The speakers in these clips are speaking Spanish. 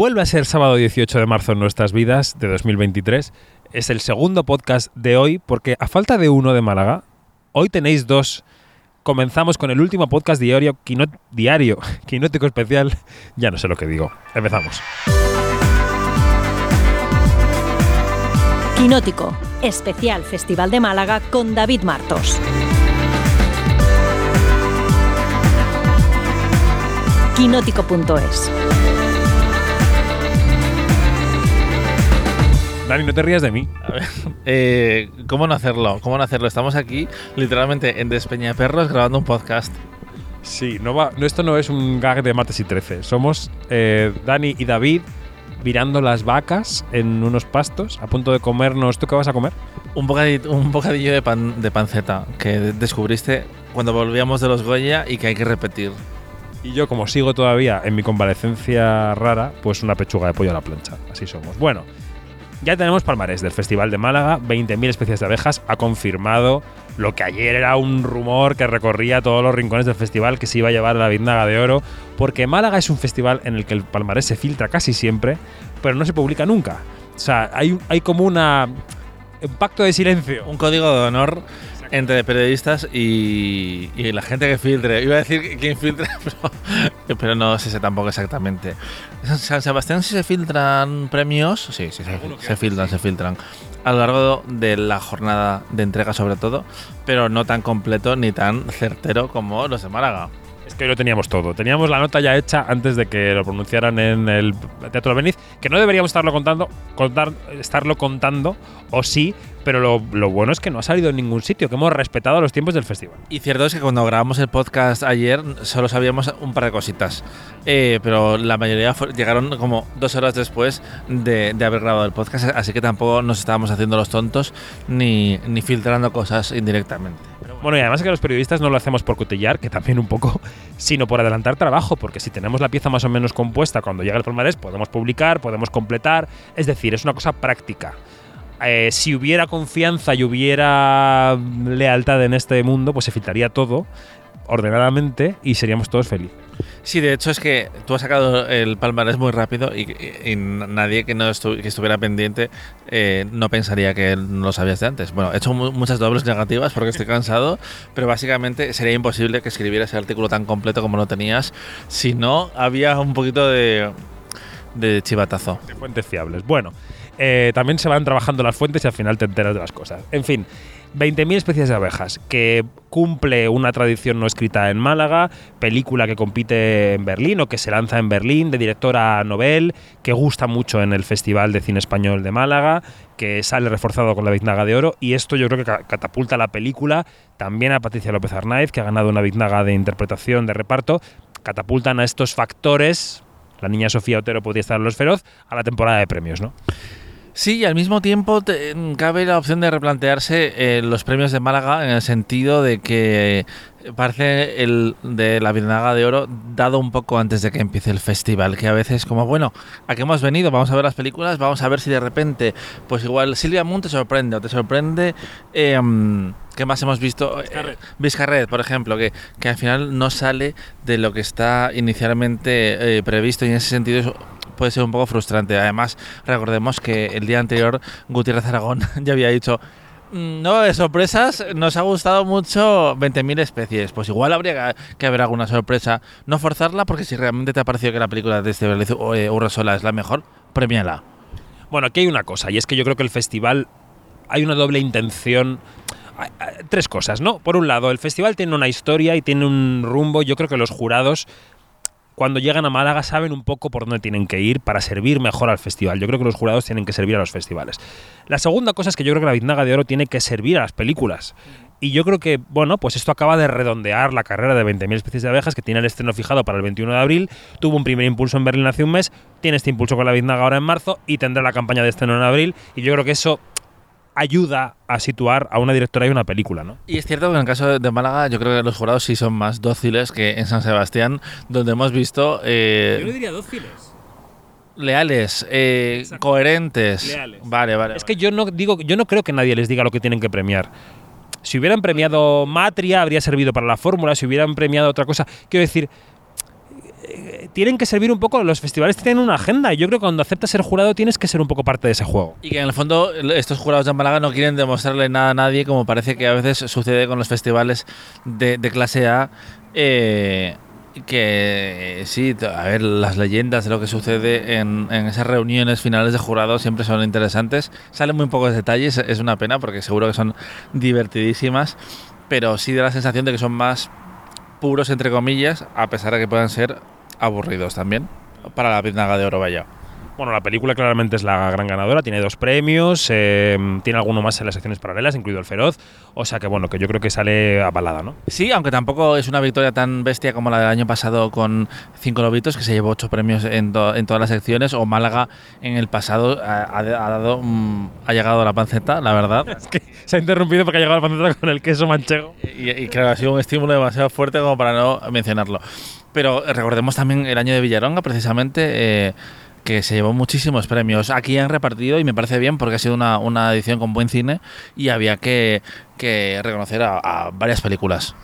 Vuelve a ser sábado 18 de marzo en nuestras vidas de 2023. Es el segundo podcast de hoy porque a falta de uno de Málaga, hoy tenéis dos. Comenzamos con el último podcast diario, quino- diario quinótico especial. Ya no sé lo que digo. Empezamos. Quinótico, especial Festival de Málaga con David Martos. Quinótico.es. Dani, no te rías de mí. A ver, eh, ¿Cómo no hacerlo? ¿Cómo no hacerlo? Estamos aquí, literalmente, en Despeñaperros grabando un podcast. Sí, no va, no, esto no es un gag de martes y 13. Somos eh, Dani y David mirando las vacas en unos pastos, a punto de comernos. ¿Tú qué vas a comer? Un bocadillo, un bocadillo de, pan, de panceta que descubriste cuando volvíamos de los Goya y que hay que repetir. Y yo, como sigo todavía en mi convalecencia rara, pues una pechuga de pollo a la plancha. Así somos. Bueno, ya tenemos palmarés del Festival de Málaga. 20.000 especies de abejas. Ha confirmado lo que ayer era un rumor que recorría todos los rincones del festival que se iba a llevar la biznaga de oro. Porque Málaga es un festival en el que el palmarés se filtra casi siempre, pero no se publica nunca. O sea, hay, como. Un pacto de silencio. Un código de honor entre periodistas y, y la gente que filtre. Iba a decir quién filtra, pero, pero no sé tampoco exactamente. ¿En San Sebastián si se filtran premios? Sí, sí, se, se filtran, se filtran. A lo largo de la jornada de entrega sobre todo, pero no tan completo ni tan certero como los de Málaga. Que hoy lo teníamos todo. Teníamos la nota ya hecha antes de que lo pronunciaran en el Teatro Beniz, que no deberíamos estarlo contando, contar, estarlo contando, o sí, pero lo, bueno es que no ha salido en ningún sitio, que hemos respetado los tiempos del festival. Y cierto es que cuando grabamos el podcast ayer solo sabíamos un par de cositas, Eh, pero la mayoría llegaron como dos horas después de, de haber grabado el podcast, así que tampoco nos estábamos haciendo los tontos ni, ni filtrando cosas indirectamente. Bueno, y además que los periodistas no lo hacemos por cotillar, que también un poco, sino por adelantar trabajo, porque si tenemos la pieza más o menos compuesta cuando llega el palmarés, podemos publicar, podemos completar, es decir, es una cosa práctica. Eh, si hubiera confianza y hubiera lealtad en este mundo, pues se filtraría todo ordenadamente y seríamos todos felices. Sí, de hecho es que tú has sacado el palmarés muy rápido y, nadie que no estu- estuviera pendiente eh, no pensaría que no lo sabías de antes. Bueno, he hecho mu- muchas dobles negativas porque estoy cansado, pero básicamente sería imposible que escribieras el artículo tan completo como lo tenías si no había un poquito de, de chivatazo. de fuentes fiables. Bueno, eh, también se van trabajando las fuentes y al final te enteras de las cosas. En fin, 20.000 especies de abejas, que cumple una tradición no escrita en Málaga, película que compite en Berlín o que se lanza en Berlín, de directora Nobel, que gusta mucho en el Festival de Cine Español de Málaga, que sale reforzado con la Biznaga de Oro, y esto yo creo que ca- catapulta la película también a Patricia López Arnaiz, que ha ganado una Biznaga de interpretación, de reparto, catapultan a estos factores la niña Sofía Otero podría estar en Los Feroz a la temporada de premios, ¿no? Sí, y al mismo tiempo te- cabe la opción de replantearse eh, los premios de Málaga en el sentido de que parece el de la Biznaga de Oro dado un poco antes de que empiece el festival, que a veces como, bueno, ¿a qué hemos venido? Vamos a ver las películas, vamos a ver si de repente, pues igual Silvia Moon te sorprende o te sorprende... eh, ¿Qué más hemos visto? Vizcarret. Eh, Vizcarret, por ejemplo, que, que al final no sale de lo que está inicialmente eh, previsto y en ese sentido es- puede ser un poco frustrante. Además, recordemos que el día anterior Gutiérrez Aragón ya había dicho "Mm, no, de sorpresas, nos ha gustado mucho 20.000 especies. Pues igual habría que- haber alguna sorpresa. No forzarla, porque si realmente te ha parecido que la película de este eh, Urresola es la mejor, premiala. Bueno, aquí hay una cosa, y es que yo creo que el festival hay una doble intención. Tres cosas, ¿no? Por un lado, el festival tiene una historia y tiene un rumbo. Yo creo que los jurados, cuando llegan a Málaga, saben un poco por dónde tienen que ir para servir mejor al festival. Yo creo que los jurados tienen que servir a los festivales. La segunda cosa es que yo creo que la Biznaga de Oro tiene que servir a las películas. Y yo creo que, bueno, pues esto acaba de redondear la carrera de 20.000 especies de abejas, que tiene el estreno fijado para el 21 de abril. Tuvo un primer impulso en Berlín hace un mes, tiene este impulso con la Biznaga ahora en marzo y tendrá la campaña de estreno en abril. Y yo creo que eso ayuda a situar a una directora y una película, ¿no? Y es cierto que en el caso de Málaga, yo creo que los jurados sí son más dóciles que en San Sebastián, donde hemos visto eh, diría dóciles. leales, eh, coherentes. Leales. Vale, vale. Es que yo no digo, yo no creo que nadie les diga lo que tienen que premiar. Si hubieran premiado Matria, habría servido para la fórmula. Si hubieran premiado otra cosa, quiero decir, tienen que servir un poco, los festivales tienen una agenda y yo creo que cuando aceptas ser jurado tienes que ser un poco parte de ese juego. Y que en el fondo estos jurados de Málaga no quieren demostrarle nada a nadie, como parece que a veces sucede con los festivales de, clase A. Eh, que sí, a ver, las leyendas de lo que sucede en, en, esas reuniones finales de jurados siempre son interesantes. Salen muy pocos detalles, es una pena porque seguro que son divertidísimas, pero sí da la sensación de que son más puros, entre comillas, a pesar de que puedan ser aburridos también para la Biznaga de Oro, vaya. Bueno, la película claramente es la gran ganadora, tiene dos premios, eh, tiene alguno más en las secciones paralelas, incluido el Feroz, o sea que bueno, que yo creo que sale avalada, ¿no? Sí, aunque tampoco es una victoria tan bestia como la del año pasado con Cinco Lobitos, que se llevó ocho premios en, en todas las secciones, o Málaga en el pasado ha, ha dado, mm, ha llegado a la panceta, la verdad. es que se ha interrumpido porque ha llegado a la panceta con el queso manchego. Y, y claro, ha sido un estímulo demasiado fuerte como para no mencionarlo. Pero recordemos también el año de Villaronga, precisamente. Eh, que se llevó muchísimos premios. Aquí han repartido y me parece bien porque ha sido una, una edición con buen cine y había que, que reconocer a, varias películas.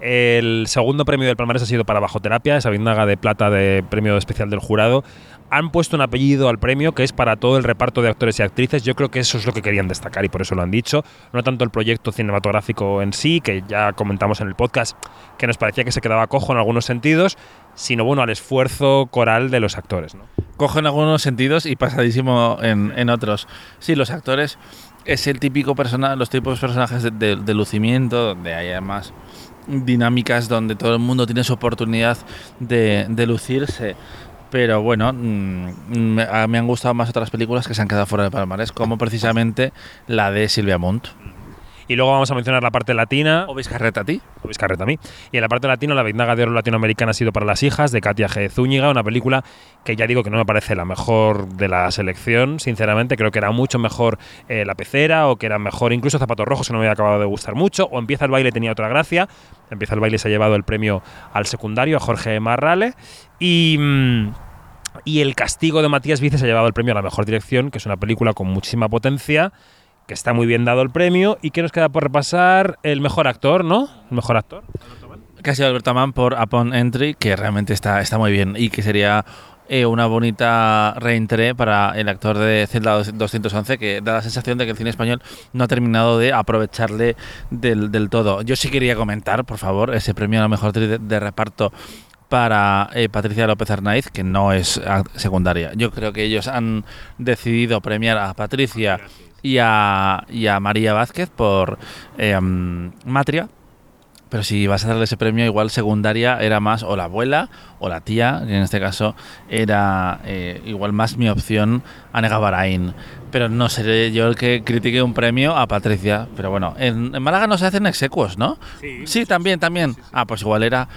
El segundo premio del Palmarés ha sido para Bajo Terapia, esa vindaga de plata de premio especial del jurado. Han puesto un apellido al premio que es para todo el reparto de actores y actrices. Yo creo que eso es lo que querían destacar y por eso lo han dicho. No tanto el proyecto cinematográfico en sí, que ya comentamos en el podcast, que nos parecía que se quedaba cojo en algunos sentidos, sino bueno, al esfuerzo coral de los actores. ¿no? Cojo en algunos sentidos y pasadísimo en, en otros. Sí, los actores es el típico persona, los típicos personajes de, de, de, lucimiento, donde hay además dinámicas donde todo el mundo tiene su oportunidad de, de lucirse. Pero bueno, mmm, me, me, han gustado más otras películas que se han quedado fuera de palmarés, como precisamente la de Silvia Montt. Y luego vamos a mencionar la parte latina. ¿O Vizcarreta a ti? O Vizcarreta a mí. Y en la parte latina, la Vindaga de Oro Latinoamericana ha sido para las hijas de Katia G. Zúñiga, una película que ya digo que no me parece la mejor de la selección, sinceramente. Creo que era mucho mejor eh, La Pecera o que era mejor incluso Zapatos Rojos, que no me había acabado de gustar mucho. O Empieza el baile tenía otra gracia. Empieza el baile se ha llevado el premio al secundario, a Jorge Marrale. Y. Mmm, y El castigo de Matías Vice se ha llevado el premio a la mejor dirección, que es una película con muchísima potencia, que está muy bien dado el premio. ¿Y que nos queda por repasar? El mejor actor, ¿no? El mejor actor. Que ha sido Alberto Mann por Upon Entry, que realmente está, está muy bien y que sería eh, una bonita reentré para el actor de Zelda 211, que da la sensación de que el cine español no ha terminado de aprovecharle del, todo. Yo sí quería comentar, por favor, ese premio a la mejor de, de reparto para eh, Patricia López Arnaiz, que no es secundaria. Yo creo que ellos han decidido premiar a Patricia y a, y a María Vázquez por eh, Matria. Pero si vas a darle ese premio, igual secundaria era más o la abuela o la tía, que en este caso era eh, igual más mi opción a Negabarain. Pero no seré yo el que critique un premio a Patricia. Pero bueno, en, en Málaga no se hacen execuos, ¿no? Sí, sí también, también. Ah, pues igual era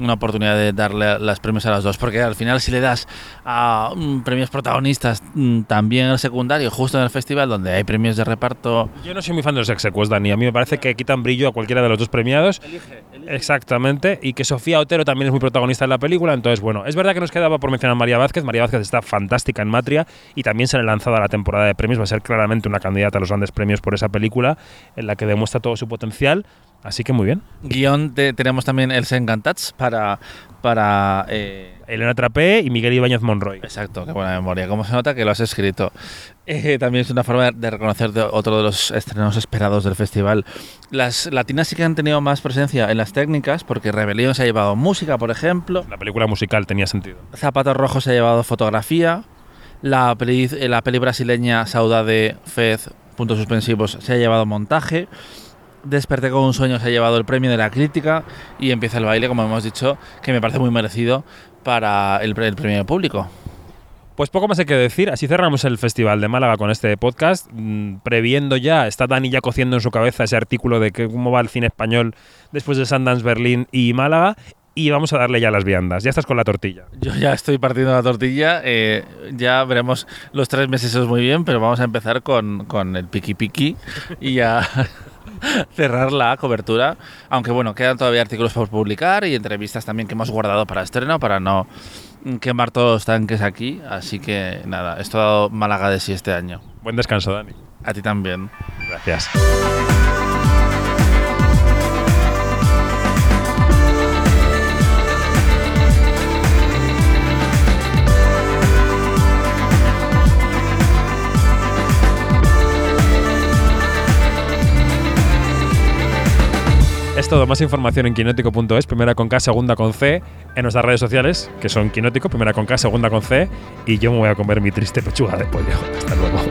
una oportunidad de darle los premios a las dos, porque al final si le das a premios protagonistas um, también al secundario, justo en el festival donde hay premios de reparto... Yo no soy muy fan de los execuos, Dani, a mí me parece que quitan brillo a cualquiera de los dos premiados. Elige, elige. Exactamente, y que Sofía Otero también es muy protagonista en la película, entonces bueno, es verdad que nos quedaba por mencionar a María Vázquez, María Vázquez está fantástica en Matria y también se le ha lanzado a la temporada de premios, va a ser claramente una candidata a los grandes premios por esa película, en la que demuestra todo su potencial. Así que muy bien. Guión de, tenemos también el Sengantats para, para eh, Elena Trapé y Miguel Ibáñez Monroy. Exacto, qué buena memoria. ¿Cómo se nota que lo has escrito? Eh, también es una forma de reconocer de otro de los estrenos esperados del festival. Las latinas sí que han tenido más presencia en las técnicas, porque Rebelión se ha llevado música, por ejemplo. La película musical tenía sentido. Zapatos Rojos se ha llevado fotografía. La peli, la peli brasileña Saudade Fez, puntos suspensivos, se ha llevado montaje. Desperté con un sueño se ha llevado el premio de la crítica y empieza el baile, como hemos dicho, que me parece muy merecido para el, el premio público. Pues poco más hay que decir. Así cerramos el Festival de Málaga con este podcast, mmm, previendo ya, está Dani ya cociendo en su cabeza ese artículo de que cómo va el cine español después de Sundance, Berlín y Málaga. Y vamos a darle ya las viandas. Ya estás con la tortilla. Yo ya estoy partiendo la tortilla. Eh, ya veremos los tres meses es muy bien, pero vamos a empezar con, con el piqui piqui y ya cerrar la cobertura. Aunque bueno, quedan todavía artículos por publicar y entrevistas también que hemos guardado para estreno para no quemar todos los tanques aquí. Así que nada, esto ha dado Málaga de sí este año. Buen descanso, Dani. A ti también. Gracias. Todo. Más información en quinótico.es, primera con K, segunda con C, en nuestras redes sociales, que son Quinótico, primera con K, segunda con C, y yo me voy a comer mi triste pechuga de pollo. Hasta luego.